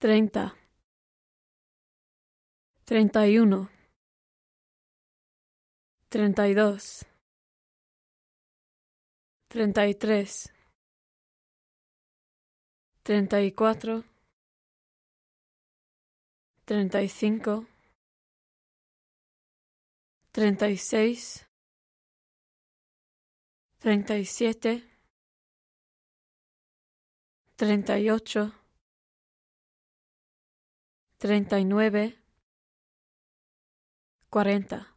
treinta, treinta y uno, treinta y dos, treinta y tres, treinta y cuatro, treinta y cinco, treinta y seis, treinta y siete, treinta y ocho, treinta y nueve, cuarenta.